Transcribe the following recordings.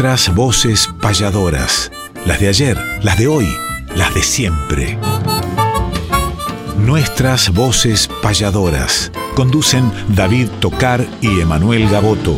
Nuestras voces payadoras, las de ayer, las de hoy, las de siempre. Nuestras voces payadoras. Conducen David Tocar y Emanuel Gaboto.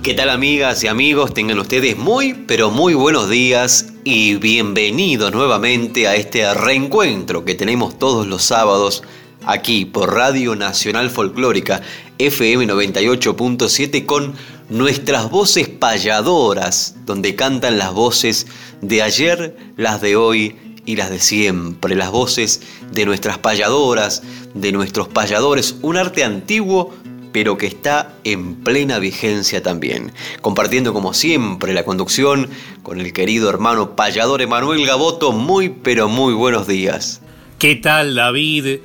¿Qué tal amigas y amigos? Tengan ustedes muy, pero muy buenos días y bienvenidos nuevamente a este reencuentro que tenemos todos los sábados aquí por Radio Nacional Folclórica FM 98.7 con nuestras voces payadoras, donde cantan las voces de ayer, las de hoy y las de siempre, las voces de nuestras payadoras, de nuestros payadores, un arte antiguo pero que está en plena vigencia también. Compartiendo como siempre la conducción con el querido hermano payador Emanuel Gaboto, muy pero muy buenos días. ¿Qué tal David?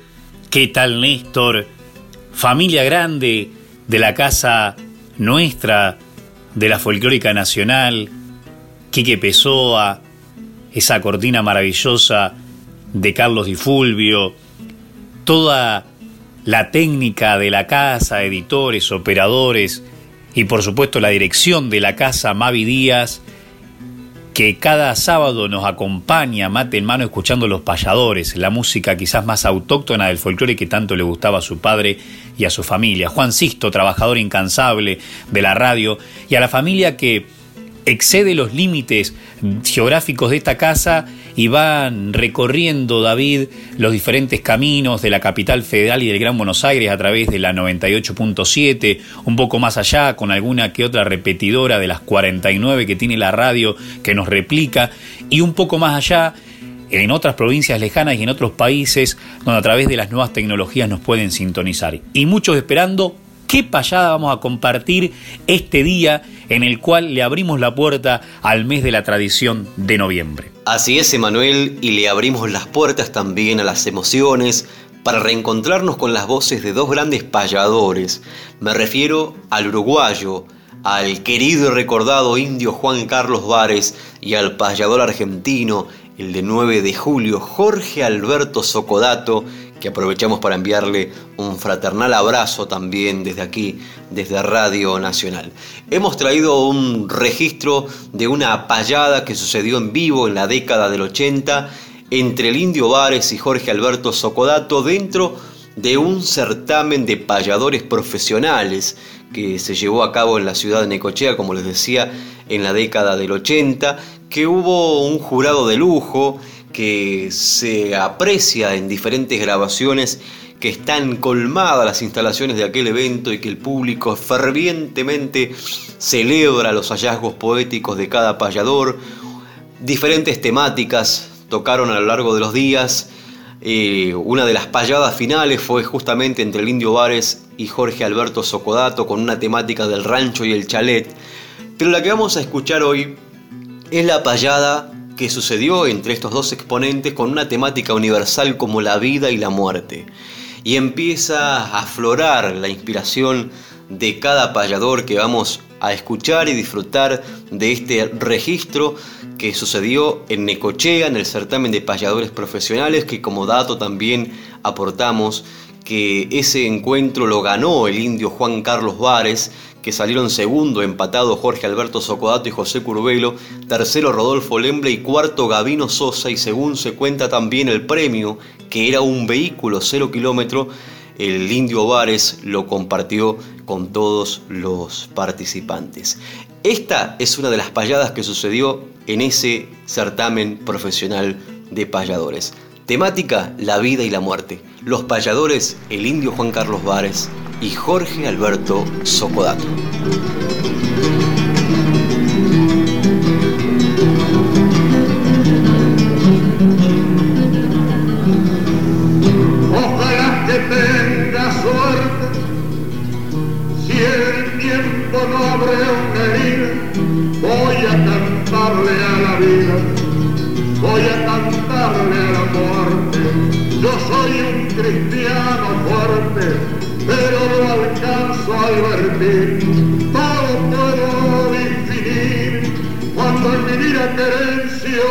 ¿Qué tal Néstor? Familia grande de la casa nuestra, de la folclórica nacional, Quique Pessoa, esa cortina maravillosa de Carlos Di Fulvio, toda la técnica de la casa, editores, operadores y por supuesto la dirección de la casa Mavi Díaz, que cada sábado nos acompaña mate en mano escuchando los payadores, la música quizás más autóctona del folclore que tanto le gustaba a su padre y a su familia. Juan Sisto, trabajador incansable de la radio, y a la familia que excede los límites geográficos de esta casa y van recorriendo, David, los diferentes caminos de la capital federal y del Gran Buenos Aires a través de la 98.7, un poco más allá con alguna que otra repetidora de las 49 que tiene la radio que nos replica y un poco más allá en otras provincias lejanas y en otros países donde a través de las nuevas tecnologías nos pueden sintonizar. Y muchos esperando qué payada vamos a compartir este día en el cual le abrimos la puerta al mes de la tradición de noviembre. Así es, Emanuel, y le abrimos las puertas también a las emociones para reencontrarnos con las voces de dos grandes payadores. Me refiero al uruguayo, al querido y recordado indio Juan Carlos Vares y al payador argentino, el de 9 de julio, Jorge Alberto Socodato, que aprovechamos para enviarle un fraternal abrazo también desde aquí, desde Radio Nacional. Hemos traído un registro de una payada que sucedió en vivo en la década del 80 entre el Indio Vares y Jorge Alberto Socodato dentro de un certamen de payadores profesionales que se llevó a cabo en la ciudad de Necochea, como les decía, en la década del 80, que hubo un jurado de lujo, que se aprecia en diferentes grabaciones que están colmadas las instalaciones de aquel evento y que el público fervientemente celebra los hallazgos poéticos de cada payador. Diferentes temáticas tocaron a lo largo de los días. Eh, una de las payadas finales fue justamente entre el Indio Vares y Jorge Alberto Socodato con una temática del rancho y el chalet. Pero la que vamos a escuchar hoy es la payada que sucedió entre estos dos exponentes con una temática universal como la vida y la muerte. Y empieza a aflorar la inspiración de cada payador que vamos a escuchar y disfrutar de este registro que sucedió en Necochea, en el certamen de payadores profesionales, que como dato también aportamos que ese encuentro lo ganó el indio Juan Carlos Vares, que salieron segundo empatado Jorge Alberto Socodato y José Curvelo, tercero Rodolfo Lemble y cuarto Gavino Sosa y según se cuenta también el premio, que era un vehículo cero kilómetro, el indio Vares lo compartió con todos los participantes. Esta es una de las payadas que sucedió en ese certamen profesional de payadores. Temática, la vida y la muerte. Los payadores, el indio Juan Carlos Vares y Jorge Alberto Socodato. salvarte, todo, todo definir, cuando en mi vida querencio,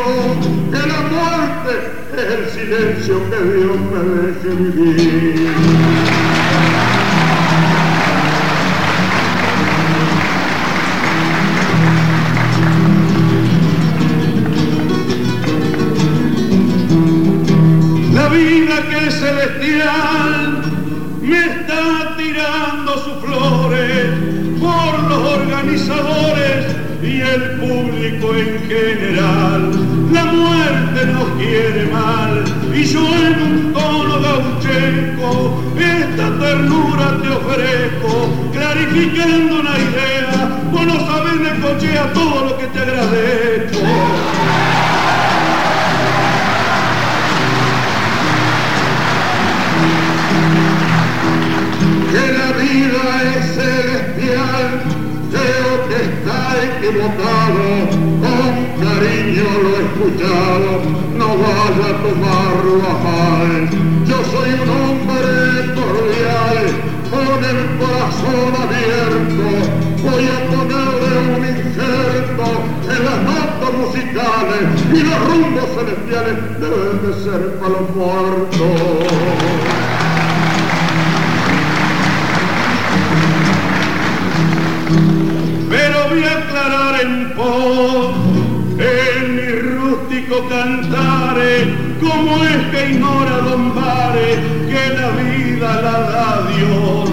que la muerte es el silencio que Dios me deje vivir. La vida que es celestial en general. La muerte nos quiere mal y yo en un tono gaucheco esta ternura te ofrezco, clarificando una idea, vos no sabes de cochea todo lo que te agradezco. No vaya a tomarlo a mal. Yo soy un hombre cordial, con el corazón abierto, voy a ponerle un injerto en las notas musicales y los rumbos celestiales deben de ser para los muertos. Cantare como es que ignora Don que la vida la da Dios.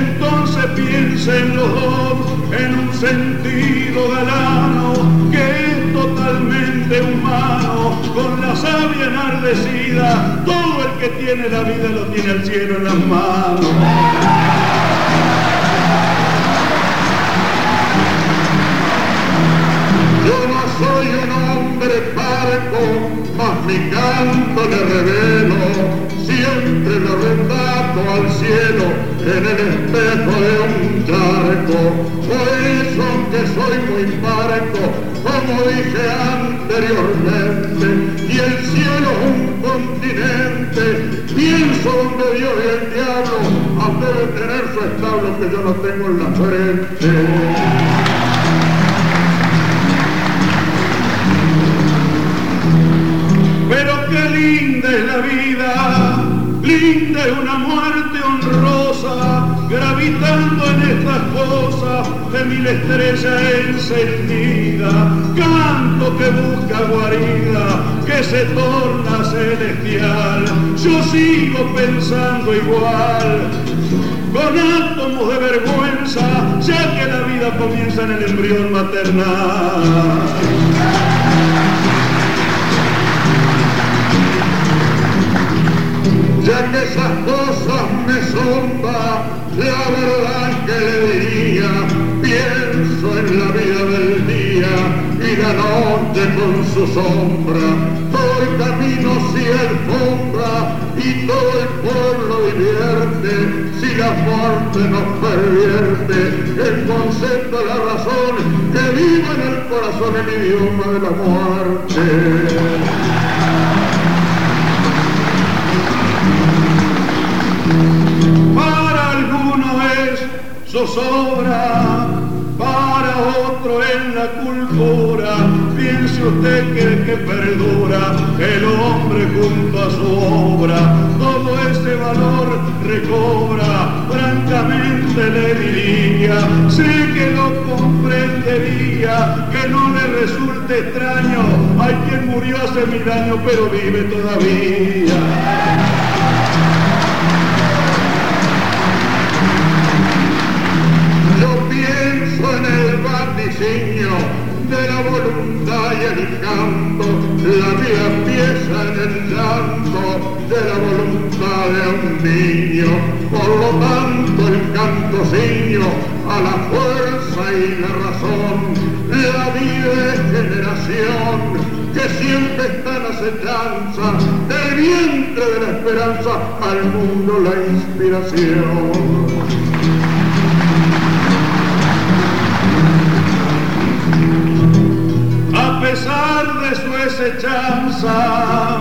Entonces piensen los dos en un sentido galano que es totalmente humano con la sabia enardecida todo el que tiene la vida lo tiene el cielo en las manos parco, mas mi canto le revelo, siempre lo retrato al cielo en el espejo de un charco. Por eso aunque soy muy parco, como dije anteriormente, y el cielo un continente, pienso donde Dios y el diablo de tener su establo que yo no tengo en la frente. Vida, linda es una muerte honrosa, gravitando en estas cosas de mil estrellas encendida, canto que busca guarida, que se torna celestial. Yo sigo pensando igual, con átomos de vergüenza, ya que la vida comienza en el embrión maternal. Esas cosas me sonda, la verdad que le diría, pienso en la vida del día y la noche con su sombra, todo el camino si alfombra y todo el pueblo divierte, si la muerte nos pervierte, el concepto de la razón que viva en el corazón el idioma de la muerte. Para alguno es zozobra, para otro es la cultura. Piense usted que el que perdura el hombre junto a su obra, todo ese valor recobra. Francamente le diría, sé que lo comprendería, que no le resulte extraño. Hay quien murió hace mil años, pero vive todavía. La voluntad y el canto, la vida empieza en el llanto de la voluntad de un niño. Por lo tanto el cantociño a la fuerza y la razón, la vida es generación que siempre está en acechanza, del vientre de la esperanza al mundo la inspiración. De su desechanza,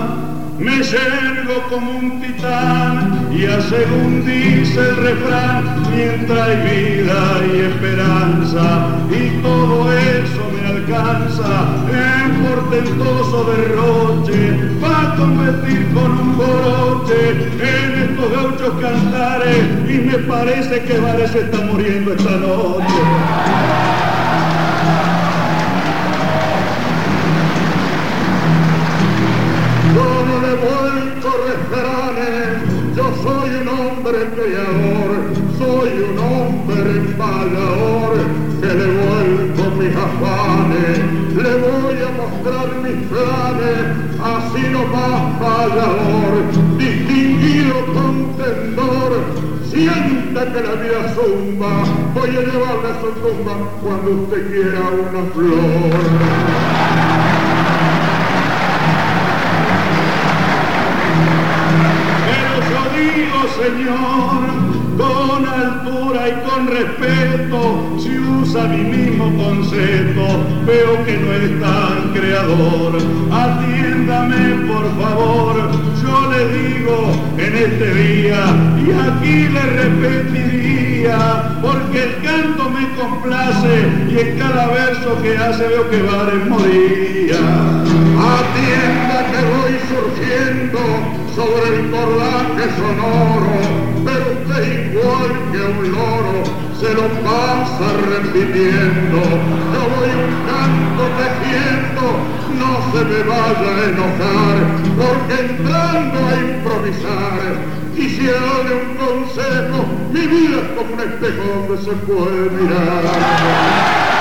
me yergo como un titán y a según dice el refrán, mientras hay vida y esperanza y todo eso me alcanza en portentoso derroche va convertir con un boroche en estos gauchos cantares y me parece que Vares está muriendo esta noche. soy un hombre embalador, que le vuelco mis afanes, le voy a mostrar mis planes, así nomás fallador, distinguido contendor, sienta que la vida zumba, voy a llevarle a su tumba cuando usted quiera una flor. Señor, con altura y con respeto, si usa mi mismo concepto, veo que no es tan creador. Atiéndame, por favor, yo le digo en este día, y aquí le repetiría, porque el canto me complace y en cada verso que hace veo que va a morir. Atienda que voy surgiendo sobre el cordaje sonoro, pero usted igual que un loro se lo pasa repitiendo. Yo voy un canto tejiendo, no se me vaya a enojar, porque entrando a improvisar, quisiera darle un consejo, mi vida es como un espejo donde se puede mirar.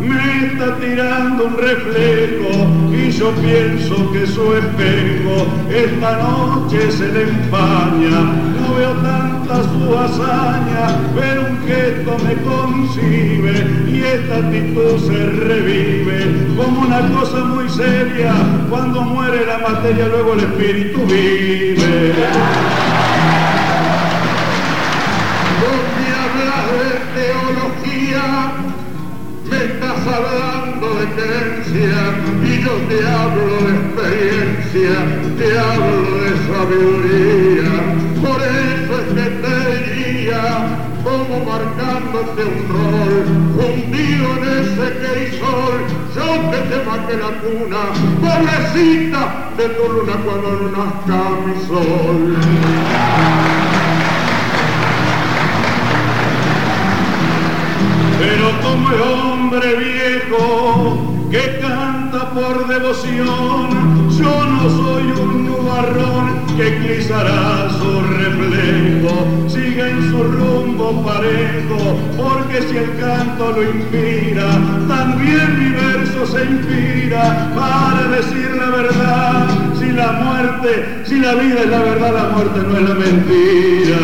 Me está tirando un reflejo y yo pienso que su espejo esta noche se le empaña. No veo tanta su hazaña, pero un gesto me concibe y esta actitud se revive como una cosa muy seria. Cuando muere la materia, luego el espíritu vive. Hablando de creencia y yo te hablo de experiencia, te hablo de sabiduría. Por eso es que te diría, como marcándote un rol, fundido en ese queisol, yo que te marqué la cuna, pobrecita de tu luna cuando no nazca mi sol. pero como hombre viejo que canta por devoción, yo no soy un nubarrón que eclipsará su reflejo, sigue en su rumbo parejo, porque si el canto lo inspira, también mi verso se inspira para decir la verdad, si la muerte, si la vida es la verdad, la muerte no es la mentira.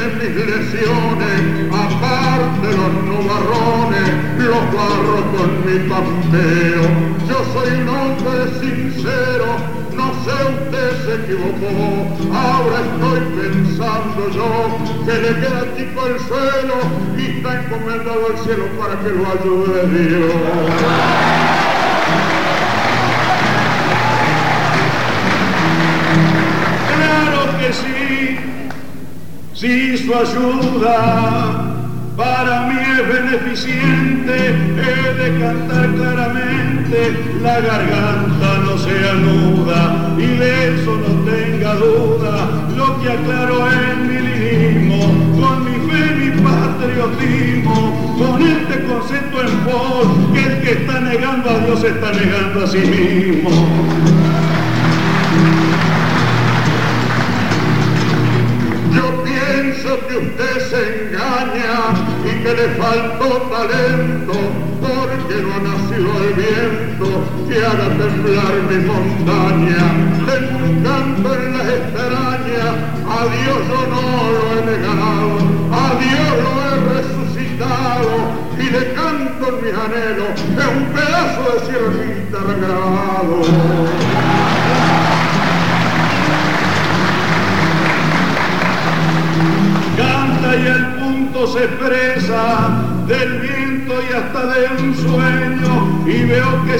Tienen mis lesiones, aparte los nubarrones, los barros con mi papeo. Yo soy un hombre sincero, no sé usted se equivocó, ahora estoy pensando yo que le queda chico el suelo y está encomendado al cielo para que lo ayude Dios. Si su ayuda. Para mí es beneficiente, he de cantar claramente, la garganta no se anuda y de eso no tenga duda, lo que aclaro en mi lirismo, con mi fe, mi patriotismo, con este concepto en voz, que el que está negando a Dios está negando a sí mismo. Que usted se engaña y que le faltó talento, porque no ha nacido el viento que haga temblar mi montaña. Tengo un canto en las extrañas, a Dios yo no lo he negado, a Dios lo he resucitado y le canto en mis anhelos, es un pedazo de en grabado.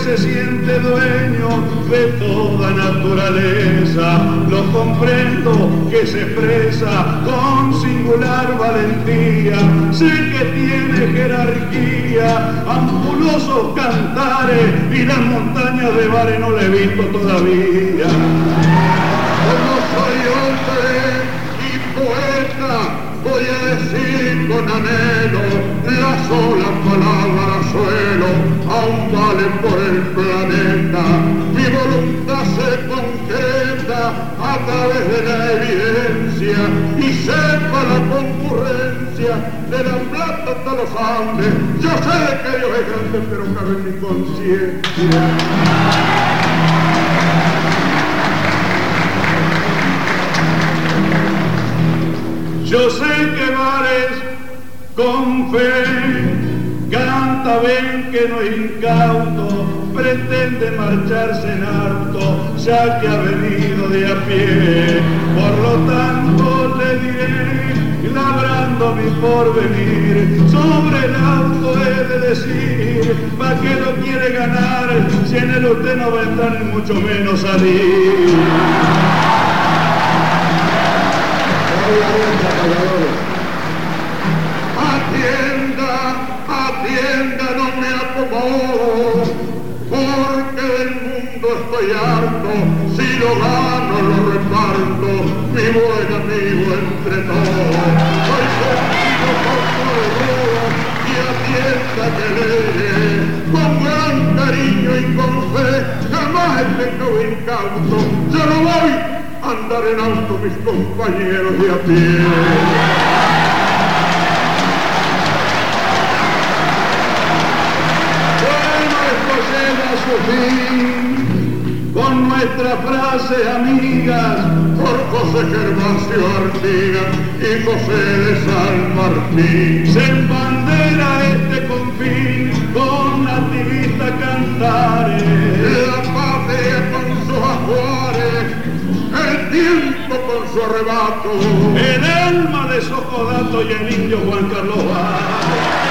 Se siente dueño de toda naturaleza. Lo comprendo que se expresa con singular valentía. Sé que tiene jerarquía, ampulosos cantares y las montañas de bares no le he visto todavía. Como soy hombre y poeta, voy a decir con anhelo la sola palabra aún valen por el planeta, mi voluntad se concreta a través de la evidencia y sepa la concurrencia de la plata hasta los Andes. Yo sé que Dios es grande, pero cabe en mi conciencia. Yo sé que vales con fe canta ven que no es incauto, pretende marcharse en alto, ya que ha venido de a pie. Por lo tanto le diré, labrando mi porvenir, sobre el auto he de decir, ¿pa' qué lo quiere ganar? Si en él usted no va a entrar ni mucho menos salir. Atienda, no me acomodo, porque del mundo estoy harto, si lo gano lo reparto, mi buen amigo entre todos. Soy contigo por todo y atienda que le con gran cariño y con fe, jamás he pecado incauto, yo no voy a andar en auto mis compañeros de a pie. Frases amigas por José Gervasio Artigas y José de San Martín. Se embandera este confín con nativistas cantares. La patria con sus ajuares, el tiempo con su arrebato, el alma de Socodato y el indio Juan Carlos Vázquez.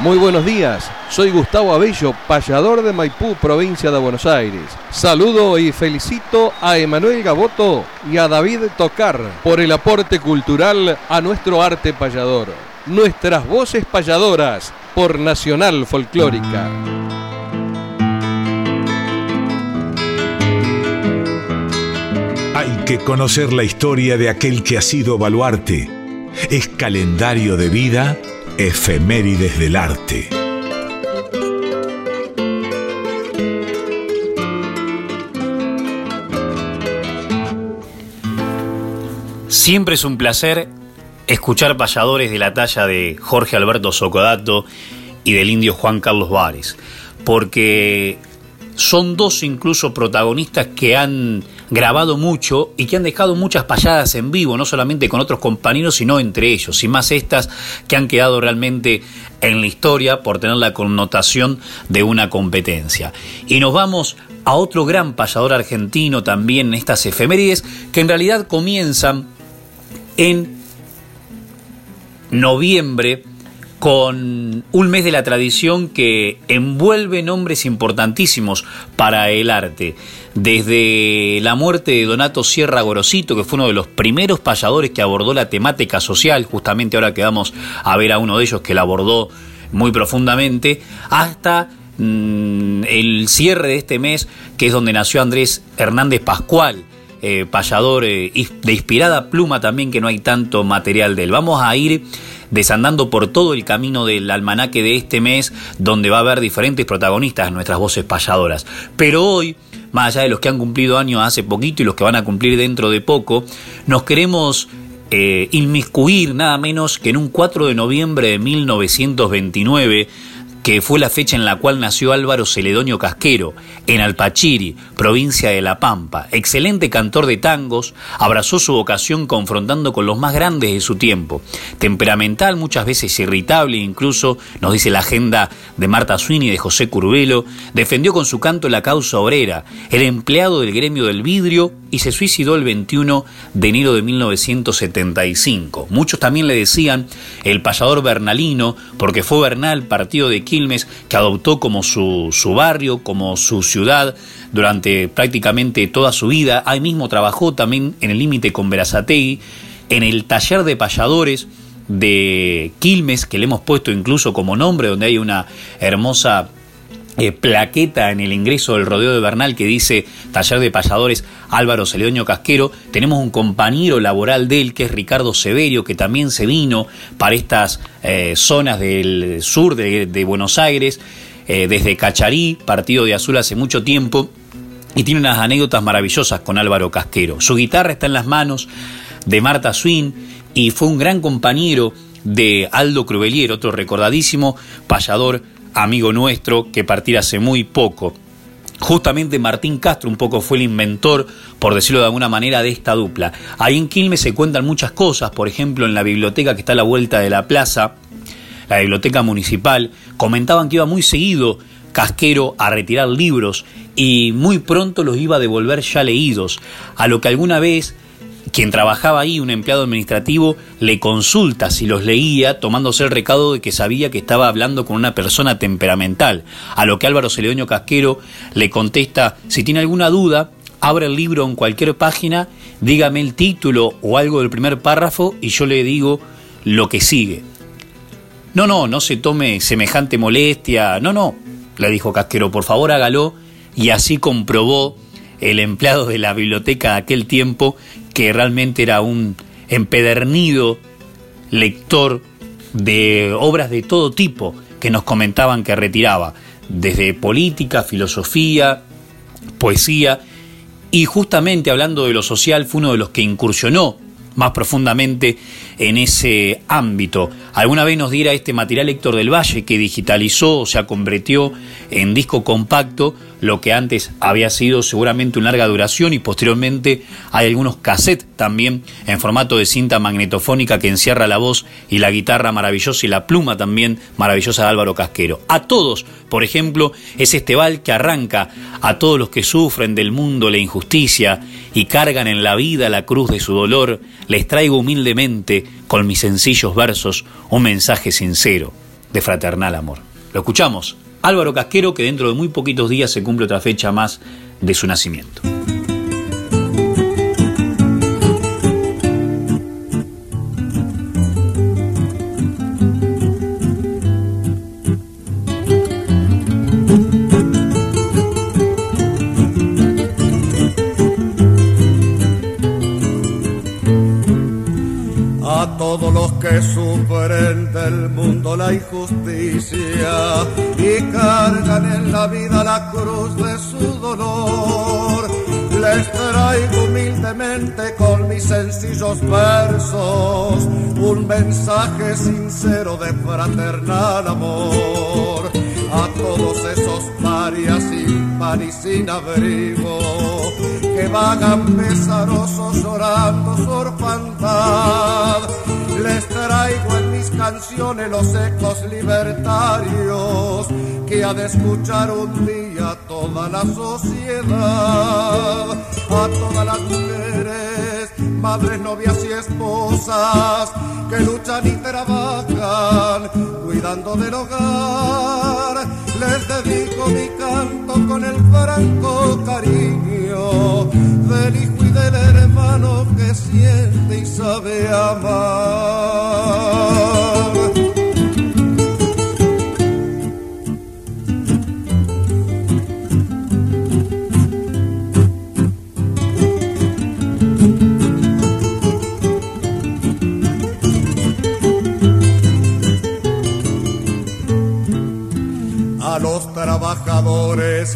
Muy buenos días, soy Gustavo Abello, payador de Maipú, provincia de Buenos Aires. Saludo y felicito a Emanuel Gaboto y a David Tocar por el aporte cultural a nuestro arte payador. Nuestras voces payadoras por Nacional Folclórica. Hay que conocer la historia de aquel que ha sido baluarte. Es calendario de vida, efemérides del arte. Siempre es un placer escuchar payadores de la talla de Jorge Alberto Socodato y del indio Juan Carlos Vares, porque son dos incluso protagonistas que han grabado mucho y que han dejado muchas payadas en vivo, no solamente con otros compañeros, sino entre ellos, y más estas que han quedado realmente en la historia por tener la connotación de una competencia. Y nos vamos a otro gran payador argentino también en estas efemérides, que en realidad comienzan en noviembre con un mes de la tradición que envuelve nombres importantísimos para el arte. Desde la muerte de Donato Sierra Gorosito, que fue uno de los primeros payadores que abordó la temática social, justamente ahora que vamos a ver a uno de ellos que la abordó muy profundamente, hasta mm, el cierre de este mes, que es donde nació Andrés Hernández Pascual, eh, eh, de inspirada pluma también, que no hay tanto material de él. Vamos a ir desandando por todo el camino del almanaque de este mes, donde va a haber diferentes protagonistas nuestras voces payadoras. Pero hoy, más allá de los que han cumplido años hace poquito y los que van a cumplir dentro de poco, nos queremos eh, inmiscuir nada menos que en un 4 de noviembre de 1929 que fue la fecha en la cual nació Álvaro Celedonio Casquero, en Alpachiri, provincia de La Pampa. Excelente cantor de tangos, abrazó su vocación confrontando con los más grandes de su tiempo. Temperamental, muchas veces irritable, incluso, nos dice la agenda de Marta Sweeney y de José Curbelo, defendió con su canto la causa obrera, el empleado del gremio del vidrio y se suicidó el 21 de enero de 1975. Muchos también le decían el payador bernalino, porque fue Bernal, partido de Quilmes, que adoptó como su, su barrio, como su ciudad durante prácticamente toda su vida. Ahí mismo trabajó también en el límite con Verazategui, en el taller de payadores de Quilmes, que le hemos puesto incluso como nombre, donde hay una hermosa eh, plaqueta en el ingreso del rodeo de Bernal que dice taller de payadores Álvaro Celedonio Casquero. Tenemos un compañero laboral de él que es Ricardo Severio, que también se vino para estas eh, zonas del sur de, de Buenos Aires, eh, desde Cacharí, partido de Azul hace mucho tiempo y tiene unas anécdotas maravillosas con Álvaro Casquero. Su guitarra está en las manos de Marta Swin y fue un gran compañero de Aldo Crubelier, otro recordadísimo payador, amigo nuestro, que partiera hace muy poco. Justamente Martín Castro un poco fue el inventor, por decirlo de alguna manera, de esta dupla. Ahí en Quilmes se cuentan muchas cosas, por ejemplo, en la biblioteca que está a la vuelta de la plaza, la biblioteca municipal, comentaban que iba muy seguido Casquero a retirar libros y muy pronto los iba a devolver ya leídos, a lo que alguna vez quien trabajaba ahí, un empleado administrativo, le consulta si los leía, tomándose el recado de que sabía que estaba hablando con una persona temperamental, a lo que Álvaro Celedonio Casquero le contesta, si tiene alguna duda, abre el libro en cualquier página, dígame el título o algo del primer párrafo y yo le digo lo que sigue. No, no, no se tome semejante molestia, no, no, le dijo Casquero, por favor hágalo, y así comprobó el empleado de la biblioteca de aquel tiempo que realmente era un empedernido lector de obras de todo tipo que nos comentaban que retiraba, desde política, filosofía, poesía, y justamente hablando de lo social fue uno de los que incursionó más profundamente en ese ámbito. Alguna vez nos diera este material Héctor del Valle que digitalizó, o sea, convirtió en disco compacto lo que antes había sido seguramente una larga duración y posteriormente hay algunos cassettes también en formato de cinta magnetofónica que encierra la voz y la guitarra maravillosa y la pluma también maravillosa de Álvaro Casquero. A todos, por ejemplo, es este val que arranca a todos los que sufren del mundo la injusticia y cargan en la vida la cruz de su dolor, les traigo humildemente con mis sencillos versos un mensaje sincero de fraternal amor. Lo escuchamos Álvaro Casquero, que dentro de muy poquitos días se cumple otra fecha más de su nacimiento. La injusticia y cargan en la vida la cruz de su dolor. Les traigo humildemente con mis sencillos versos un mensaje sincero de fraternal amor a todos esos parias sin pan y sin abrigo que vagan pesarosos llorando su orfandad. Les traigo en mis canciones los ecos libertarios que ha de escuchar un día toda la sociedad, a todas las mujeres, madres, novias y esposas que luchan y trabajan cuidando del hogar. Les dedico mi canto con el franco cariño del hijo y del hermano que siente y sabe amar.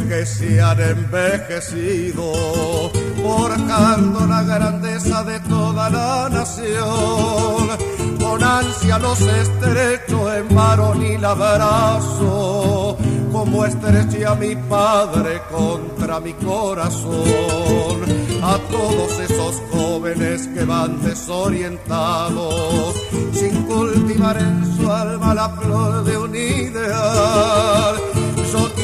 Que se han envejecido, forjando la grandeza de toda la nación. Con ansia los estrecho en varonil abrazo, como estreché mi padre contra mi corazón. A todos esos jóvenes que van desorientados, sin cultivar en su alma la flor de un ideal.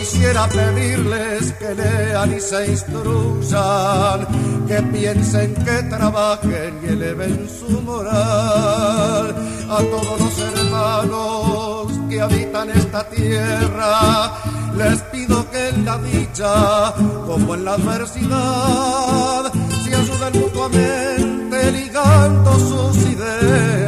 Quisiera pedirles que lean y se instruyan, que piensen, que trabajen y eleven su moral. A todos los hermanos que habitan esta tierra, les pido que en la dicha, como en la adversidad, se ayuden mutuamente ligando sus ideas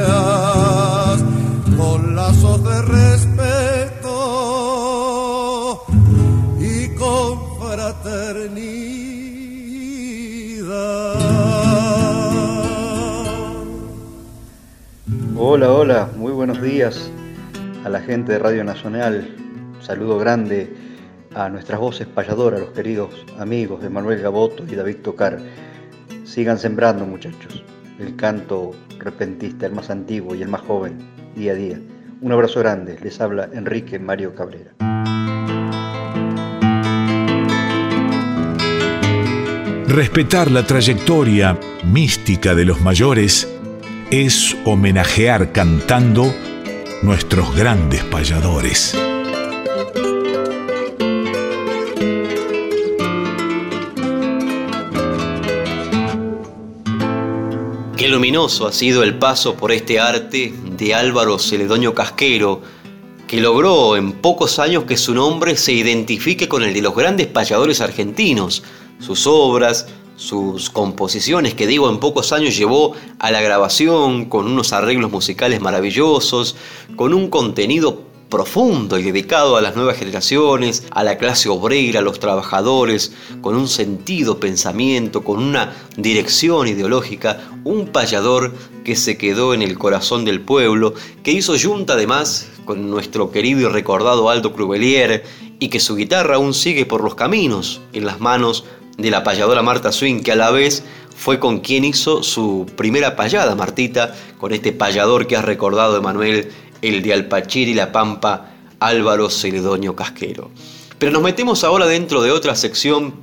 Hola, hola, muy buenos días a la gente de Radio Nacional. Un saludo grande a nuestras voces payadoras, los queridos amigos de Manuel Gaboto y David Tocar. Sigan sembrando, muchachos, el canto repentista, el más antiguo y el más joven, día a día. Un abrazo grande, les habla Enrique Mario Cabrera. Respetar la trayectoria mística de los mayores es homenajear cantando nuestros grandes payadores. Qué luminoso ha sido el paso por este arte de Álvaro Celedonio Casquero, que logró en pocos años que su nombre se identifique con el de los grandes payadores argentinos. Sus obras, sus composiciones, que digo en pocos años llevó a la grabación con unos arreglos musicales maravillosos, con un contenido profundo y dedicado a las nuevas generaciones, a la clase obrera, a los trabajadores, con un sentido, pensamiento, con una dirección ideológica, un payador que se quedó en el corazón del pueblo, que hizo junta además con nuestro querido y recordado Aldo Crubelier y que su guitarra aún sigue por los caminos en las manos de la payadora Marta Swing, que a la vez fue con quien hizo su primera payada, Martita, con este payador que has recordado, Emanuel, el de Alpachir y La Pampa, Álvaro Celedonio Casquero. Pero nos metemos ahora dentro de otra sección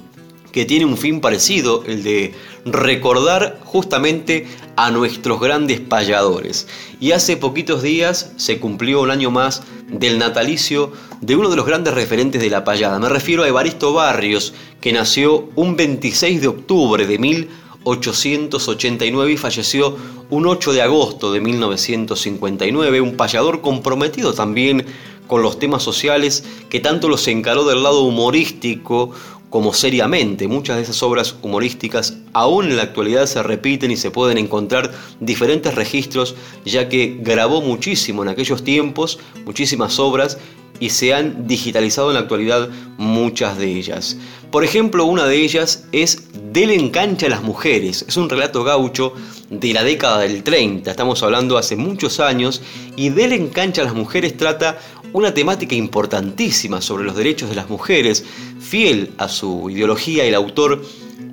que tiene un fin parecido, el de recordar justamente a nuestros grandes payadores. Y hace poquitos días se cumplió un año más del natalicio de uno de los grandes referentes de la payada. Me refiero a Evaristo Barrios, que nació un 26 de octubre de 1889 y falleció un 8 de agosto de 1959, un payador comprometido también con los temas sociales que tanto los encaró del lado humorístico como seriamente. Muchas de esas obras humorísticas aún en la actualidad se repiten y se pueden encontrar diferentes registros, ya que grabó muchísimo en aquellos tiempos, muchísimas obras y se han digitalizado en la actualidad muchas de ellas. Por ejemplo, una de ellas es Del engancha a las mujeres. Es un relato gaucho de la década del 30, estamos hablando hace muchos años, y Del engancha a las mujeres trata una temática importantísima sobre los derechos de las mujeres. Fiel a su ideología, el autor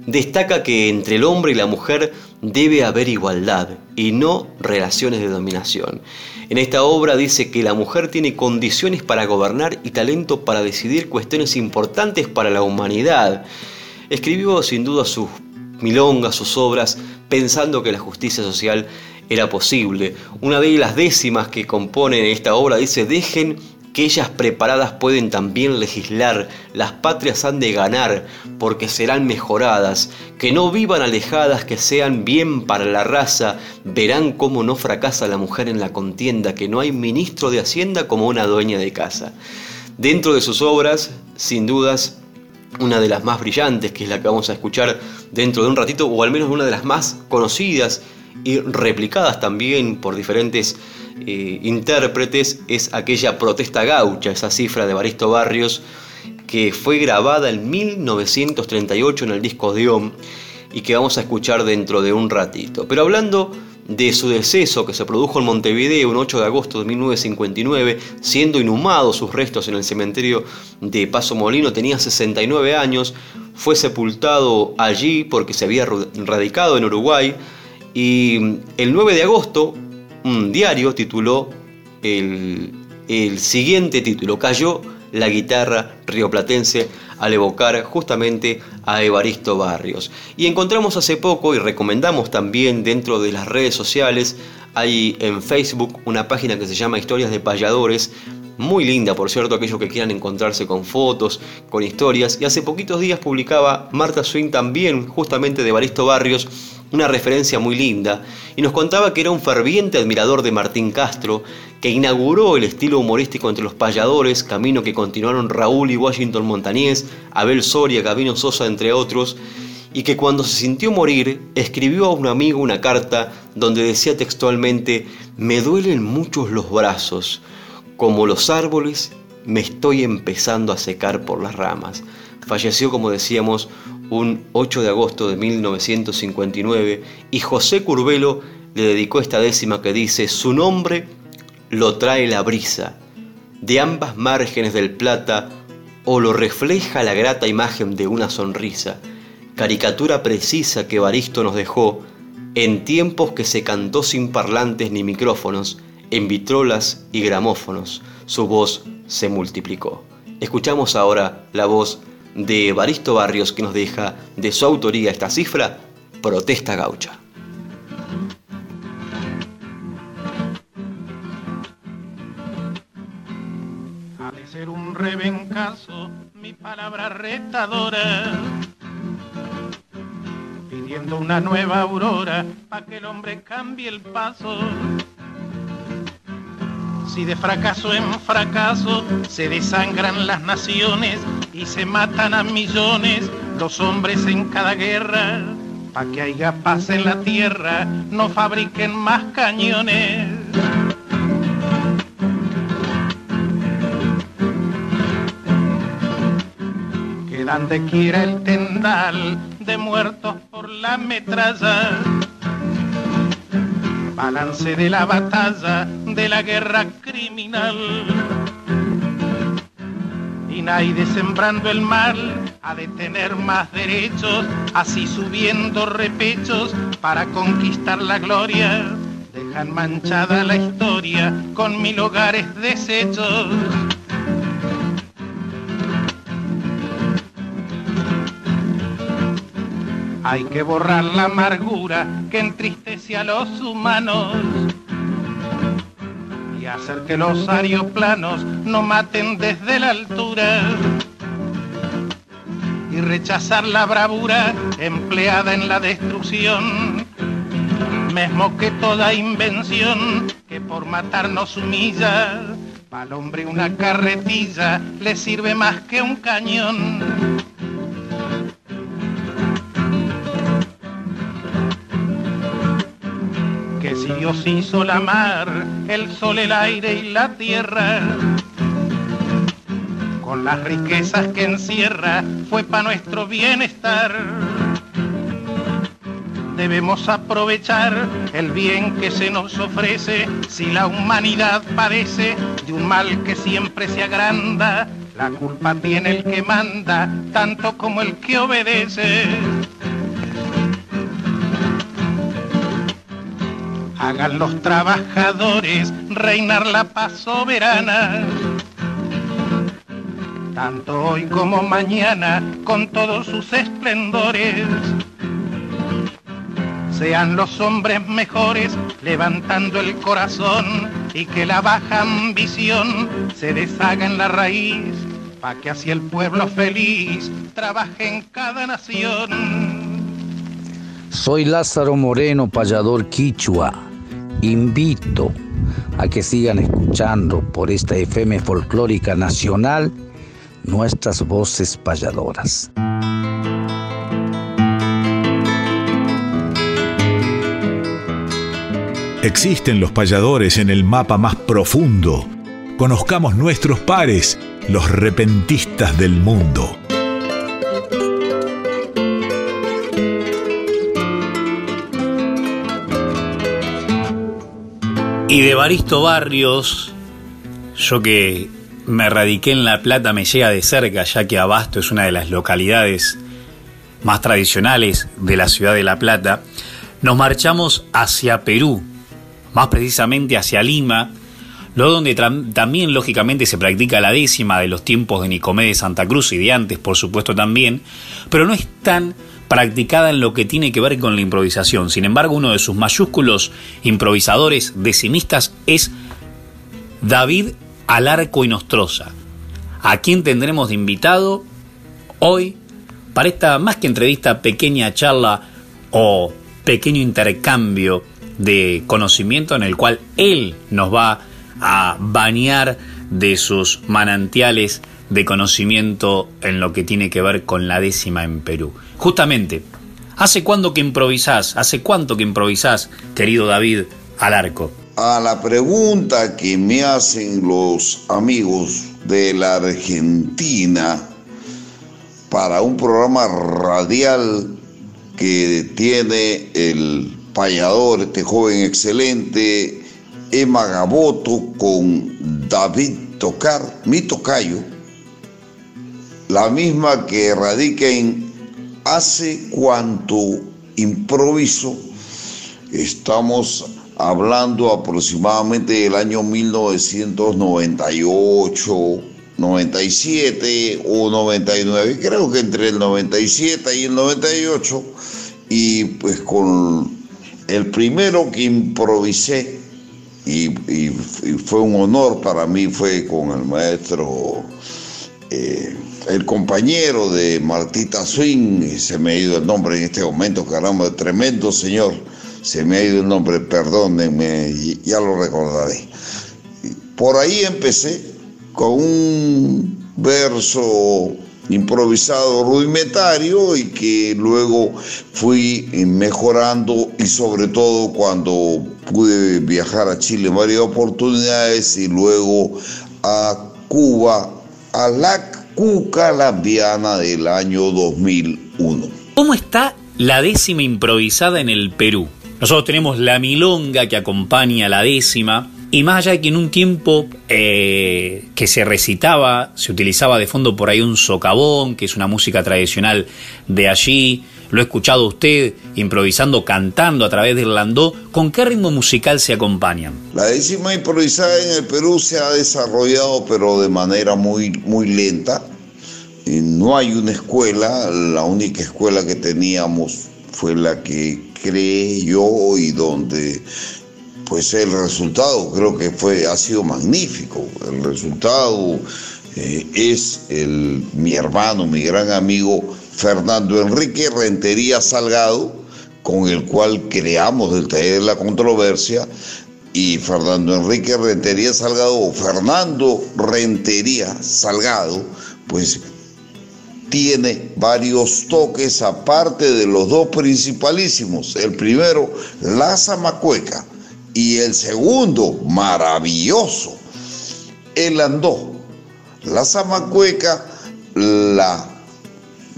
destaca que entre el hombre y la mujer debe haber igualdad y no relaciones de dominación. En esta obra dice que la mujer tiene condiciones para gobernar y talento para decidir cuestiones importantes para la humanidad. Escribió sin duda sus milongas, sus obras, pensando que la justicia social era posible. Una de las décimas que componen esta obra dice, dejen que ellas preparadas pueden también legislar, las patrias han de ganar, porque serán mejoradas, que no vivan alejadas, que sean bien para la raza, verán cómo no fracasa la mujer en la contienda, que no hay ministro de Hacienda como una dueña de casa. Dentro de sus obras, sin dudas, una de las más brillantes, que es la que vamos a escuchar dentro de un ratito, o al menos una de las más conocidas y replicadas también por diferentes eh, intérpretes es aquella protesta gaucha, esa cifra de Baristo Barrios, que fue grabada en 1938 en el disco Dion y que vamos a escuchar dentro de un ratito. Pero hablando de su deceso que se produjo en Montevideo un 8 de agosto de 1959, siendo inhumados sus restos en el cementerio de Paso Molino, tenía 69 años, fue sepultado allí porque se había radicado en Uruguay y el 9 de agosto un diario tituló el, siguiente título, Cayó la guitarra rioplatense al evocar justamente a Evaristo Barrios. Y encontramos hace poco y recomendamos también dentro de las redes sociales, hay en Facebook una página que se llama Historias de Payadores, muy linda, por cierto, aquellos que quieran encontrarse con fotos, con historias. Y hace poquitos días publicaba Marta Swing también, justamente de Evaristo Barrios, una referencia muy linda, y nos contaba que era un ferviente admirador de Martín Castro, que inauguró el estilo humorístico entre los payadores, camino que continuaron Raúl y Washington Montañés, Abel Soria, Gabino Sosa, entre otros, y que cuando se sintió morir, escribió a un amigo una carta donde decía textualmente, me duelen muchos los brazos, como los árboles me estoy empezando a secar por las ramas. Falleció, como decíamos, un 8 de agosto de 1959 y José Curbelo le dedicó esta décima que dice, su nombre lo trae la brisa, de ambas márgenes del Plata o lo refleja la grata imagen de una sonrisa, caricatura precisa que Baristo nos dejó en tiempos que se cantó sin parlantes ni micrófonos, en vitrolas y gramófonos, su voz se multiplicó. Escuchamos ahora la voz de Baristo Barrios que nos deja de su autoría esta cifra, Protesta Gaucha. Ha de ser un rebencazo mi palabra retadora, pidiendo una nueva aurora para que el hombre cambie el paso. Si de fracaso en fracaso se desangran las naciones y se matan a millones los hombres en cada guerra, pa' que haya paz en la tierra, no fabriquen más cañones. Quedan de quiera el tendal de muertos por la metralla balance de la batalla de la guerra criminal. Y nadie sembrando el mal ha de tener más derechos, así subiendo repechos para conquistar la gloria. Dejan manchada la historia con mil hogares deshechos. Hay que borrar la amargura que entristece a los humanos y hacer que los aeroplanos no maten desde la altura y rechazar la bravura empleada en la destrucción. Mesmo que toda invención que por matarnos humilla, al hombre una carretilla le sirve más que un cañón. Dios hizo la mar, el sol, el aire y la tierra, con las riquezas que encierra, fue para nuestro bienestar. Debemos aprovechar el bien que se nos ofrece si la humanidad padece de un mal que siempre se agranda. La culpa tiene el que manda, tanto como el que obedece. Hagan los trabajadores reinar la paz soberana. Tanto hoy como mañana, con todos sus esplendores. Sean los hombres mejores levantando el corazón y que la baja ambición se deshaga en la raíz, pa' que así el pueblo feliz trabaje en cada nación. Soy Lázaro Moreno, payador quichua. Invito a que sigan escuchando por esta FM folclórica nacional nuestras voces payadoras. Existen los payadores en el mapa más profundo. Conozcamos nuestros pares, los repentistas del mundo. Y de Baristo Barrios, yo que me radiqué en La Plata me llega de cerca, ya que Abasto es una de las localidades más tradicionales de la ciudad de La Plata, nos marchamos hacia Perú, más precisamente hacia Lima, lo donde también lógicamente se practica la décima de los tiempos de Nicomé de Santa Cruz y de antes, por supuesto también, pero no es tan practicada en lo que tiene que ver con la improvisación. Sin embargo, uno de sus mayúsculos improvisadores decimistas es David Alarco y Nostroza, a quien tendremos de invitado hoy para esta más que entrevista, pequeña charla o pequeño intercambio de conocimiento en el cual él nos va a bañar de sus manantiales de conocimiento en lo que tiene que ver con la décima en Perú. Justamente, ¿hace cuándo que improvisás? ¿Hace cuánto que improvisás, querido David Alarco? A la pregunta que me hacen los amigos de la Argentina para un programa radial que tiene el payador, este joven excelente, Emma Gaboto con David Tocar, mi tocayo, la misma que radica en hace cuanto improviso, estamos hablando aproximadamente del año 1998, 97 o 99, creo que entre el 97 y el 98, y pues con el primero que improvisé, y, fue un honor para mí, fue con el maestro, eh, el compañero de Martita Swing, se me ha ido el nombre en este momento, caramba, tremendo señor, se me ha ido el nombre, perdónenme, ya lo recordaré. Por ahí empecé con un verso improvisado rudimentario y que luego fui mejorando y sobre todo cuando pude viajar a Chile en varias oportunidades y luego a Cuba, a la Cuca Lambiana del año 2001. ¿Cómo está la décima improvisada en el Perú? Nosotros tenemos la milonga que acompaña la décima y más allá de que en un tiempo eh, que se recitaba, se utilizaba de fondo por ahí un socavón, que es una música tradicional de allí, lo he escuchado usted improvisando, cantando a través del landó, ¿con qué ritmo musical se acompañan? La décima improvisada en el Perú se ha desarrollado pero de manera muy, muy lenta. no hay una escuela, la única escuela que teníamos fue la que creé yo y donde pues el resultado creo que fue, ha sido magnífico. El resultado eh, es el, mi hermano, mi gran amigo Fernando Enrique Rentería Salgado, con el cual creamos el taller de la controversia. Y Fernando Enrique Rentería Salgado, o Fernando Rentería Salgado, pues tiene varios toques aparte de los dos principalísimos. El primero, la zamacueca y el segundo, maravilloso, el andó. La zamacueca la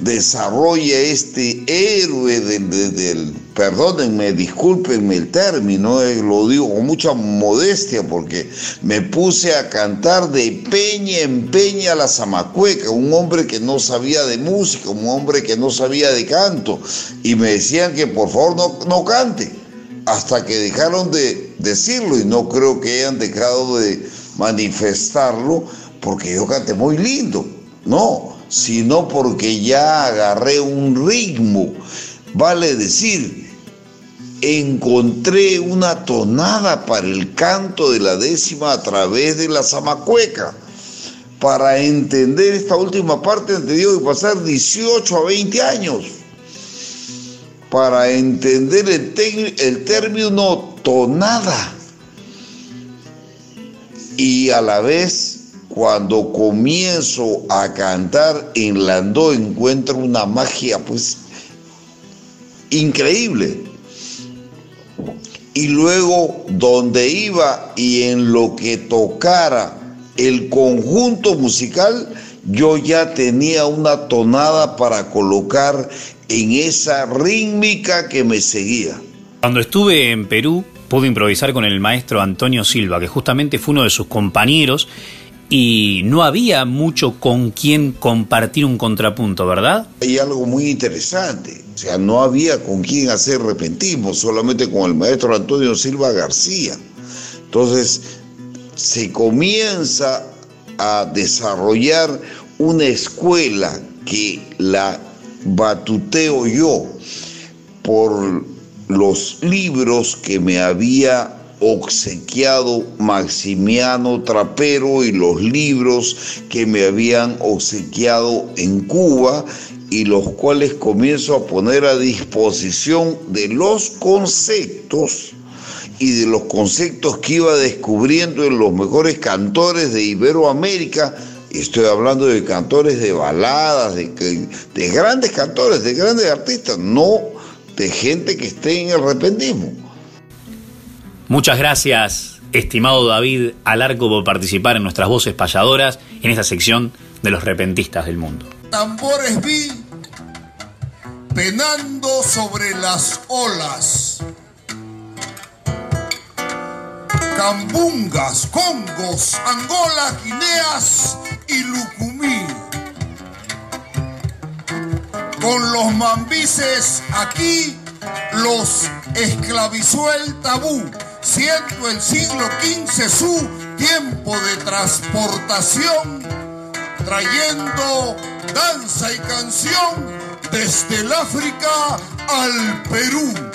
desarrolla este héroe del, perdónenme, discúlpenme el término, eh, lo digo con mucha modestia porque me puse a cantar de peña en peña la zamacueca, un hombre que no sabía de música, un hombre que no sabía de canto, y me decían que por favor no, no cante hasta que dejaron de decirlo y no creo que hayan dejado de manifestarlo porque yo canté muy lindo, no, sino porque ya agarré un ritmo, vale decir, encontré una tonada para el canto de la décima a través de la zamacueca. Para entender esta última parte han tenido que pasar 18 a 20 años para entender el, término tonada. Y a la vez, cuando comienzo a cantar en Landó, encuentro una magia, pues, increíble. Y luego, donde iba y en lo que tocara el conjunto musical, yo ya tenía una tonada para colocar en esa rítmica que me seguía. Cuando estuve en Perú, pude improvisar con el maestro Antonio Silva, que justamente fue uno de sus compañeros, y no había mucho con quien compartir un contrapunto, ¿verdad? Hay algo muy interesante, o sea, no había con quien hacer repentismo, solamente con el maestro Antonio Silva García. Entonces, se comienza a desarrollar una escuela que la batuteo yo por los libros que me había obsequiado Maximiano Trapero y los libros que me habían obsequiado en Cuba y los cuales comienzo a poner a disposición de los conceptos y de los conceptos que iba descubriendo en los mejores cantores de Iberoamérica Estoy hablando de cantores de baladas, de, de grandes cantores, de grandes artistas, no de gente que esté en el repentismo. Muchas gracias, estimado David Alarco, por participar en nuestras voces payadoras en esta sección de los repentistas del mundo. Tambores vi penando sobre las olas cambungas, congos, angolas, guineas y lucumí. Con los mambises aquí los esclavizó el tabú, siendo el siglo XV su tiempo de transportación, trayendo danza y canción desde el África al Perú.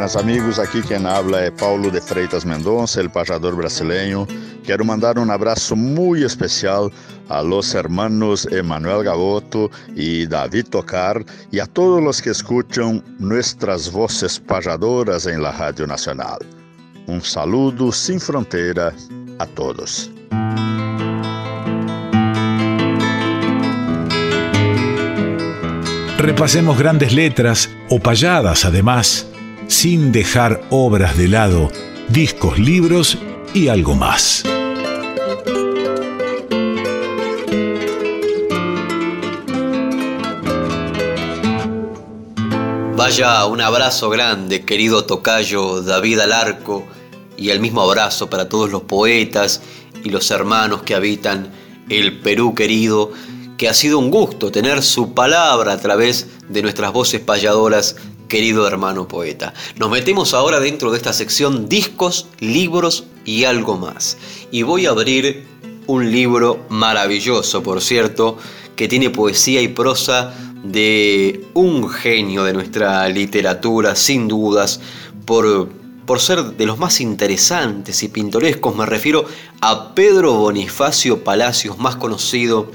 Buenas amigos, aqui quem habla é Paulo de Freitas Mendonça, el pajador brasileño. Quero mandar um abraço muito especial a los hermanos Emanuel Gaboto y David Tocar y a todos los que escuchan nuestras voces pajadoras en la Radio Nacional. Un saludo sin frontera a todos. Repasemos grandes letras o payadas además, sin dejar obras de lado, discos, libros y algo más. Vaya un abrazo grande, querido tocayo David Alarco, y el mismo abrazo para todos los poetas y los hermanos que habitan el Perú querido, que ha sido un gusto tener su palabra a través de nuestras voces payadoras, querido hermano poeta. Nos metemos ahora dentro de esta sección discos, libros y algo más. Y voy a abrir un libro maravilloso, por cierto, que tiene poesía y prosa de un genio de nuestra literatura, sin dudas, por, por ser de los más interesantes y pintorescos. Me refiero a Pedro Bonifacio Palacios, más conocido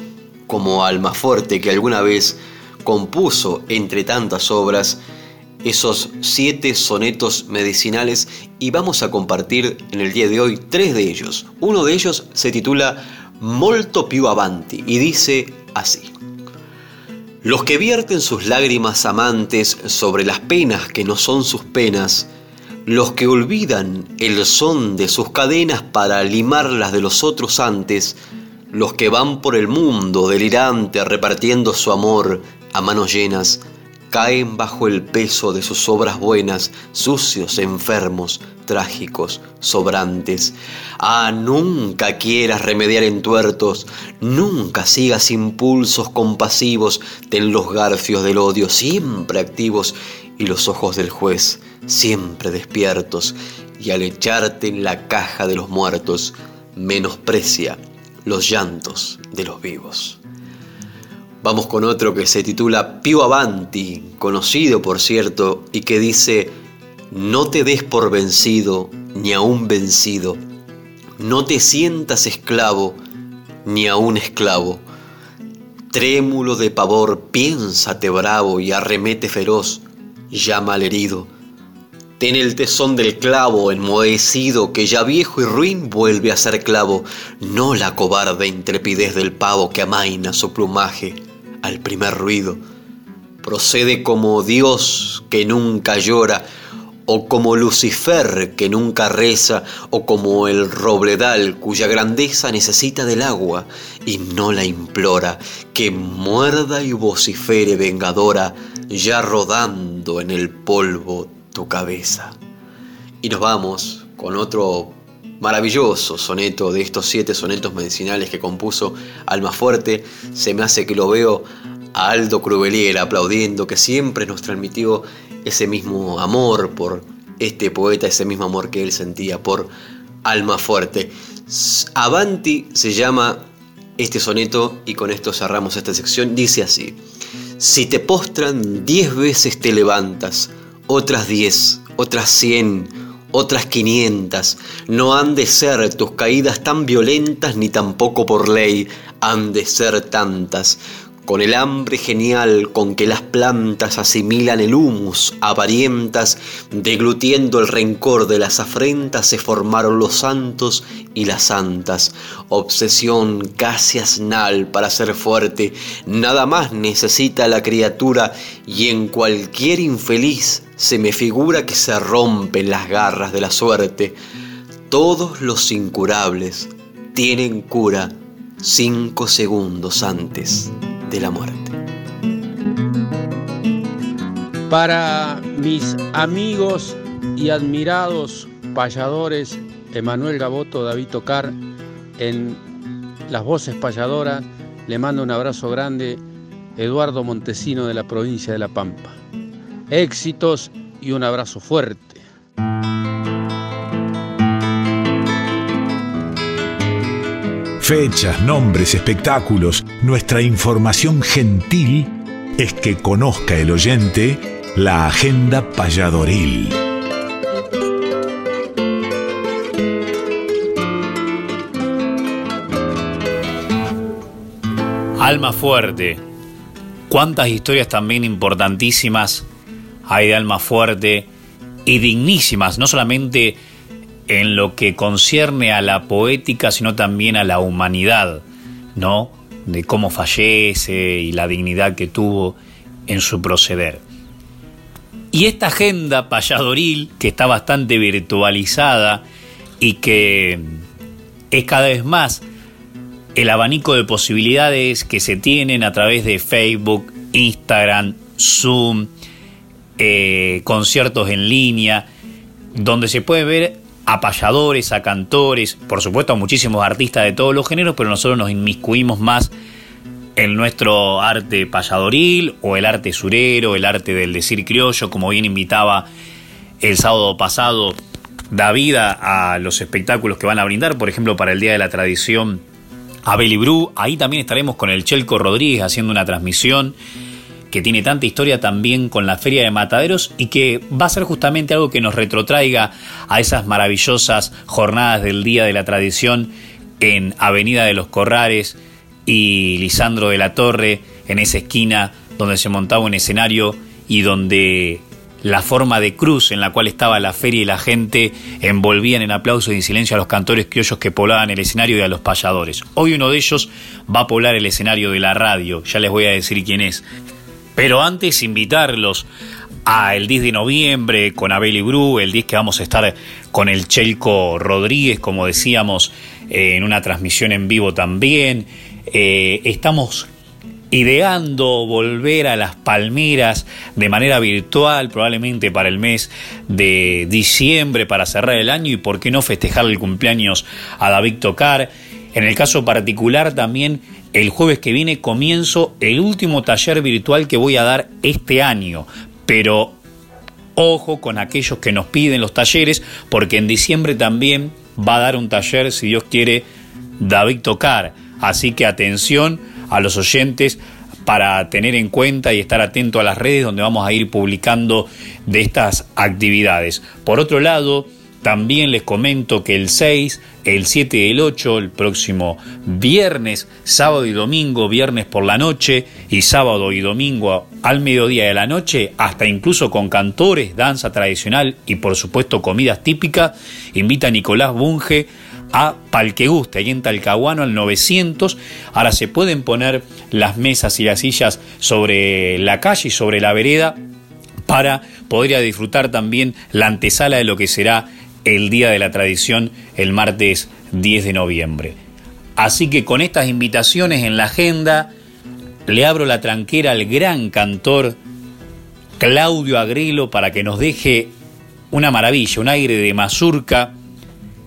como Almafuerte, que alguna vez compuso, entre tantas obras, esos siete sonetos medicinales y vamos a compartir en el día de hoy tres de ellos. Uno de ellos se titula Molto più avanti y dice así. Los que vierten sus lágrimas amantes sobre las penas que no son sus penas, los que olvidan el son de sus cadenas para limar las de los otros antes, los que van por el mundo delirante repartiendo su amor a manos llenas, caen bajo el peso de sus obras buenas, sucios, enfermos, trágicos, sobrantes. Ah, nunca quieras remediar entuertos, nunca sigas impulsos compasivos, ten los garfios del odio siempre activos y los ojos del juez siempre despiertos, y al echarte en la caja de los muertos, menosprecia los llantos de los vivos. Vamos con otro que se titula Pio Avanti, conocido por cierto, y que dice, no te des por vencido ni aún vencido, no te sientas esclavo ni aún esclavo. Trémulo de pavor, piénsate bravo y arremete feroz, llama al herido. Ten el tesón del clavo enmohecido que ya viejo y ruin vuelve a ser clavo, no la cobarde intrepidez del pavo que amaina su plumaje al primer ruido. Procede como Dios que nunca llora, o como Lucifer que nunca reza, o como el robledal cuya grandeza necesita del agua y no la implora, que muerda y vocifere vengadora, ya rodando en el polvo tu cabeza. Y nos vamos con otro maravilloso soneto de estos siete sonetos medicinales que compuso Almafuerte. Se me hace que lo veo a Aldo Cruvelier aplaudiendo, que siempre nos transmitió ese mismo amor por este poeta, ese mismo amor que él sentía por Almafuerte. Avanti se llama este soneto y con esto cerramos esta sección. Dice así, si te postran diez veces te levantas, otras diez, otras cien, otras quinientas. No han de ser tus caídas tan violentas ni tampoco por ley han de ser tantas. Con el hambre genial con que las plantas asimilan el humus, avarientas, deglutiendo el rencor de las afrentas, se formaron los santos y las santas. Obsesión casi asnal para ser fuerte, nada más necesita la criatura y en cualquier infeliz se me figura que se rompen las garras de la suerte. Todos los incurables tienen cura cinco segundos antes de la muerte. Para mis amigos y admirados payadores Emanuel Gaboto, David Tocar, en las voces payadoras, le mando un abrazo grande Eduardo Montesino de la provincia de La Pampa. Éxitos y un abrazo fuerte. Fechas, nombres, espectáculos, nuestra información gentil es que conozca el oyente la agenda payadoril. Alma fuerte. Cuántas historias también importantísimas hay de alma fuerte y dignísimas, no solamente en lo que concierne a la poética, sino también a la humanidad, ¿no? De cómo fallece y la dignidad que tuvo en su proceder. Y esta agenda payadoril, que está bastante virtualizada y que es cada vez más el abanico de posibilidades que se tienen a través de Facebook, Instagram, Zoom, eh, conciertos en línea, donde se puede ver a payadores, a cantores, por supuesto a muchísimos artistas de todos los géneros, pero nosotros nos inmiscuimos más en nuestro arte payadoril o el arte surero, el arte del decir criollo, como bien invitaba el sábado pasado David a los espectáculos que van a brindar, por ejemplo, para el Día de la Tradición a Bru, Ahí también estaremos con el Chelco Rodríguez haciendo una transmisión que tiene tanta historia también con la Feria de Mataderos y que va a ser justamente algo que nos retrotraiga a esas maravillosas jornadas del Día de la Tradición en Avenida de los Corrares y Lisandro de la Torre, en esa esquina donde se montaba un escenario y donde la forma de cruz en la cual estaba la feria y la gente envolvían en aplausos y en silencio a los cantores criollos que poblaban el escenario y a los payadores. Hoy uno de ellos va a poblar el escenario de la radio, ya les voy a decir quién es. Pero antes invitarlos a el 10 de noviembre con Abel y Bru, el 10 que vamos a estar con el Chelco Rodríguez, como decíamos, eh, en una transmisión en vivo también. Eh, estamos ideando volver a las palmeras de manera virtual, probablemente para el mes de diciembre, para cerrar el año y por qué no festejar el cumpleaños a David Tocar. En el caso particular también el jueves que viene comienzo el último taller virtual que voy a dar este año, pero ojo con aquellos que nos piden los talleres, porque en diciembre también va a dar un taller, si Dios quiere, David Tocar. Así que atención a los oyentes para tener en cuenta y estar atento a las redes donde vamos a ir publicando de estas actividades. Por otro lado, también les comento que el 6, el 7 y el 8, el próximo viernes, sábado y domingo, viernes por la noche y sábado y domingo al mediodía de la noche, hasta incluso con cantores, danza tradicional y por supuesto comidas típicas, invita a Nicolás Bunge a Palqueguste, ahí en Talcahuano al 900. Ahora se pueden poner las mesas y las sillas sobre la calle y sobre la vereda para poder disfrutar también la antesala de lo que será el Día de la Tradición el martes 10 de noviembre. Así que con estas invitaciones en la agenda, le abro la tranquera al gran cantor Claudio Agrelo para que nos deje una maravilla, un aire de mazurca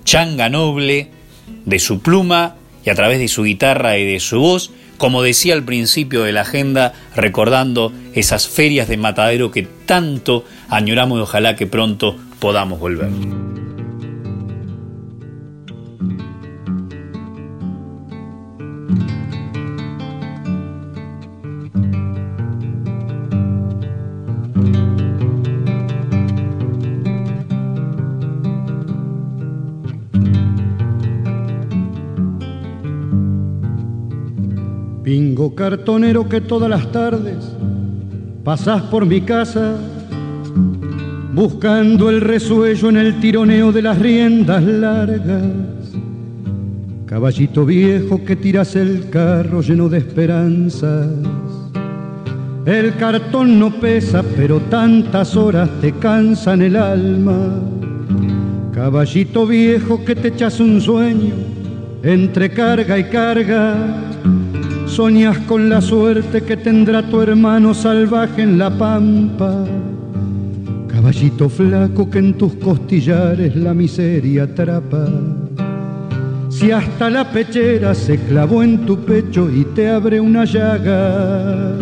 changa noble de su pluma y a través de su guitarra y de su voz, como decía al principio de la agenda, recordando esas ferias de matadero que tanto añoramos y ojalá que pronto podamos volver. Cartonero que todas las tardes pasás por mi casa buscando el resuello en el tironeo de las riendas largas. Caballito viejo que tiras el carro lleno de esperanzas. El cartón no pesa, pero tantas horas te cansan el alma. Caballito viejo que te echas un sueño entre carga y carga Soñas con la suerte que tendrá tu hermano salvaje en la pampa. Caballito flaco que en tus costillares la miseria atrapa. Si hasta la pechera se clavó en tu pecho y te abre una llaga.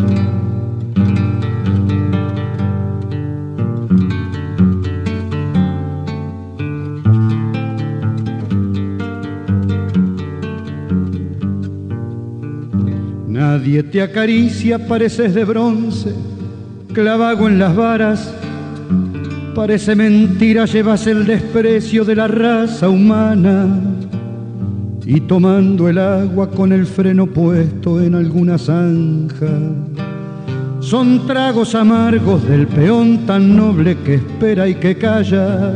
Nadie te acaricia, pareces de bronce, clavago en las varas. Parece mentira, llevas el desprecio de la raza humana. Y tomando el agua con el freno puesto en alguna zanja. Son tragos amargos del peón tan noble que espera y que calla.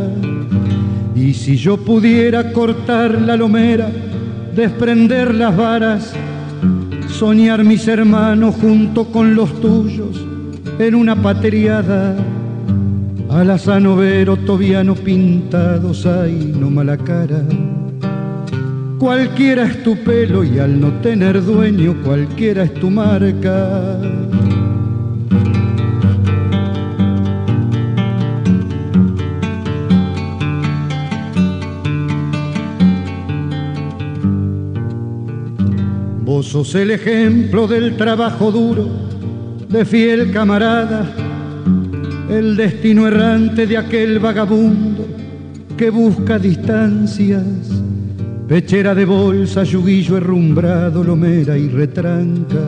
Y si yo pudiera cortar la lomera, desprender las varas, soñar mis hermanos junto con los tuyos en una patriada. Alazano vero, tobiano pintados, ay, no mala cara. Cualquiera es tu pelo y al no tener dueño, cualquiera es tu marca. Vos sos el ejemplo del trabajo duro, de fiel camarada, el destino errante de aquel vagabundo que busca distancias, pechera de bolsa, yuguillo herrumbrado, lomera y retranca,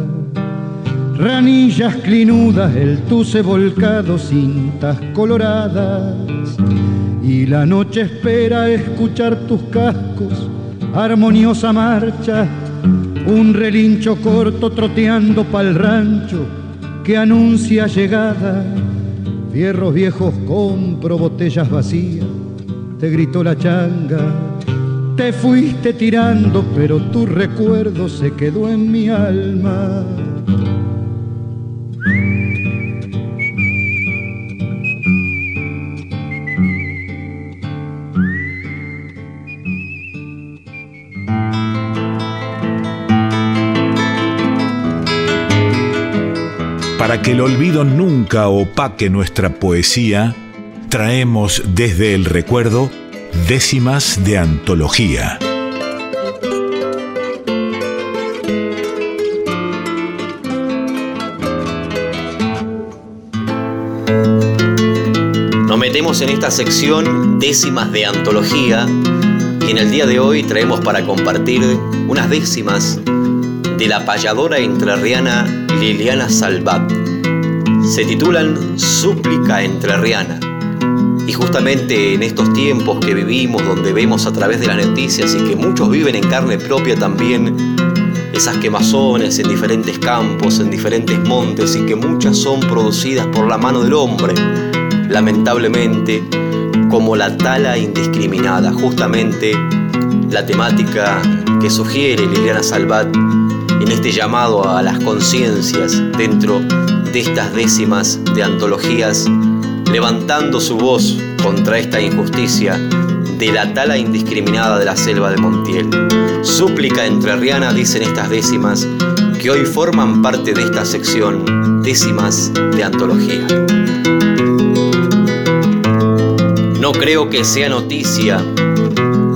ranillas clinudas, el tuce volcado, cintas coloradas, y la noche espera escuchar tus cascos, armoniosa marcha un relincho corto troteando pa'l rancho que anuncia llegada. Fierros viejos compro, botellas vacías, te gritó la changa. Te fuiste tirando, pero tu recuerdo se quedó en mi alma. Para que el olvido nunca opaque nuestra poesía, traemos desde el recuerdo décimas de antología. Nos metemos en esta sección décimas de antología y en el día de hoy traemos para compartir unas décimas de la payadora entrerriana Liliana Salvat. Se titulan Súplica entrerriana. Y justamente en estos tiempos que vivimos, donde vemos a través de las noticias y que muchos viven en carne propia también, esas quemazones en diferentes campos, en diferentes montes y que muchas son producidas por la mano del hombre, lamentablemente, como la tala indiscriminada, justamente la temática que sugiere Liliana Salvat en este llamado a las conciencias dentro de estas décimas de antologías, levantando su voz contra esta injusticia de la tala indiscriminada de la selva de Montiel. Súplica entrerriana, dicen estas décimas, que hoy forman parte de esta sección, décimas de antología. No creo que sea noticia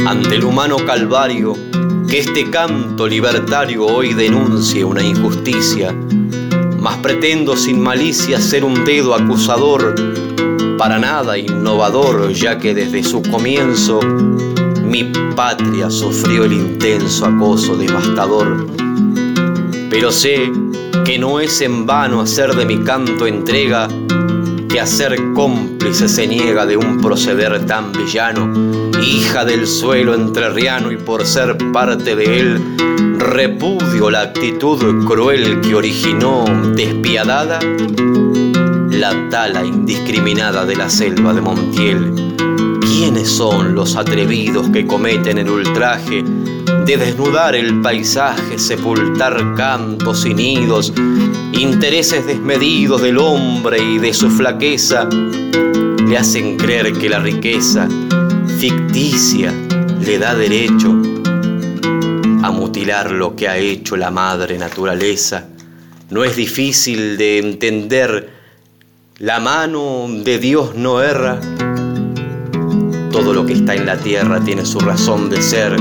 ante el humano calvario que este canto libertario hoy denuncie una injusticia, mas pretendo sin malicia ser un dedo acusador, para nada innovador, ya que desde su comienzo mi patria sufrió el intenso acoso devastador. Pero sé que no es en vano hacer de mi canto entrega, que a ser cómplice se niega de un proceder tan villano, hija del suelo entrerriano y por ser parte de él, repudio la actitud cruel que originó despiadada la tala indiscriminada de la selva de Montiel. ¿Quiénes son los atrevidos que cometen el ultraje de desnudar el paisaje, sepultar cantos y nidos, intereses desmedidos del hombre y de su flaqueza? Le hacen creer que la riqueza ficticia le da derecho a mutilar lo que ha hecho la madre naturaleza. No es difícil de entender, la mano de Dios no erra. Todo lo que está en la tierra tiene su razón de ser.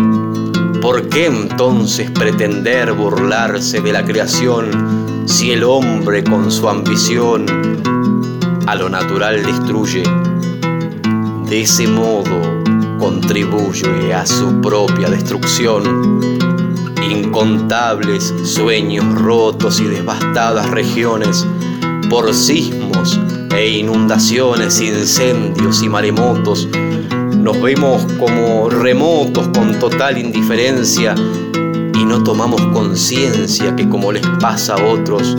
¿Por qué entonces pretender burlarse de la creación si el hombre con su ambición a lo natural destruye? De ese modo contribuye a su propia destrucción. Incontables sueños rotos y devastadas regiones por sismos e inundaciones, incendios y maremotos nos vemos como remotos con total indiferencia y no tomamos conciencia que como les pasa a otros,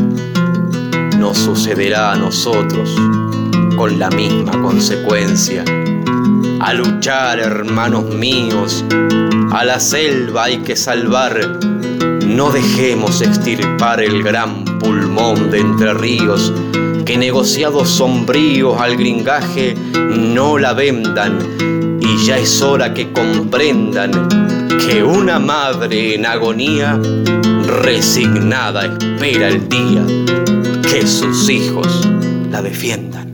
nos sucederá a nosotros con la misma consecuencia. A luchar, hermanos míos, a la selva hay que salvar, no dejemos extirpar el gran pulmón de entre ríos, que negociados sombríos al gringaje no la vendan. Y ya es hora que comprendan que una madre en agonía resignada espera el día que sus hijos la defiendan.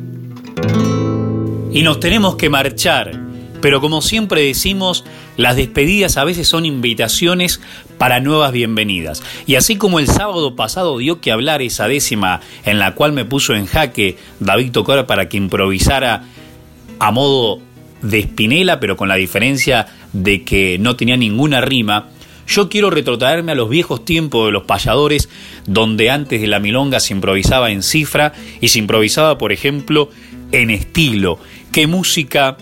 Y nos tenemos que marchar, pero como siempre decimos, las despedidas a veces son invitaciones para nuevas bienvenidas. Y así como el sábado pasado dio que hablar esa décima en la cual me puso en jaque David Tocora para que improvisara a modo de Spinella, pero con la diferencia de que no tenía ninguna rima, yo quiero retrotraerme a los viejos tiempos de los payadores, donde antes de la milonga se improvisaba en cifra y se improvisaba, por ejemplo, en estilo. Qué música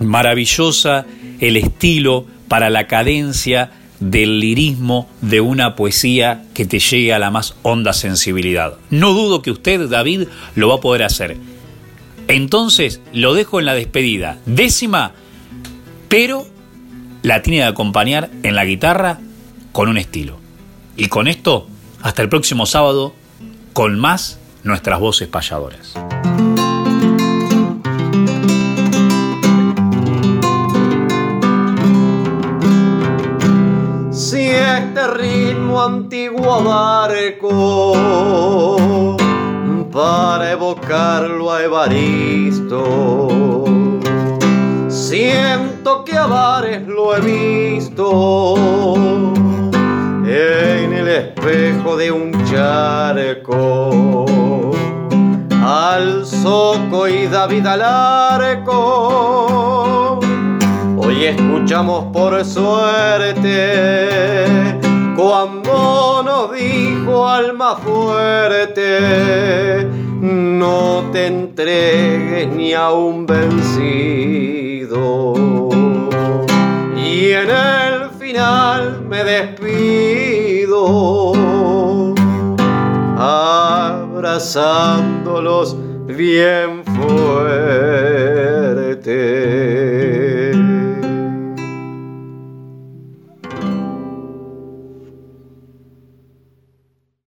maravillosa el estilo para la cadencia del lirismo de una poesía que te llegue a la más honda sensibilidad. No dudo que usted, David, lo va a poder hacer. Entonces lo dejo en la despedida. Décima, pero la tiene que acompañar en la guitarra con un estilo. Y con esto, hasta el próximo sábado, con más nuestras voces payadoras. Este ritmo antiguo barco para evocarlo a Evaristo. Siento que a bares lo he visto en el espejo de un charco. Al soco y David al Hoy escuchamos por suerte cuando nos dijo alma fuerte, no te entregues ni a un vencido. Y en el final me despido, abrazándolos bien fuerte.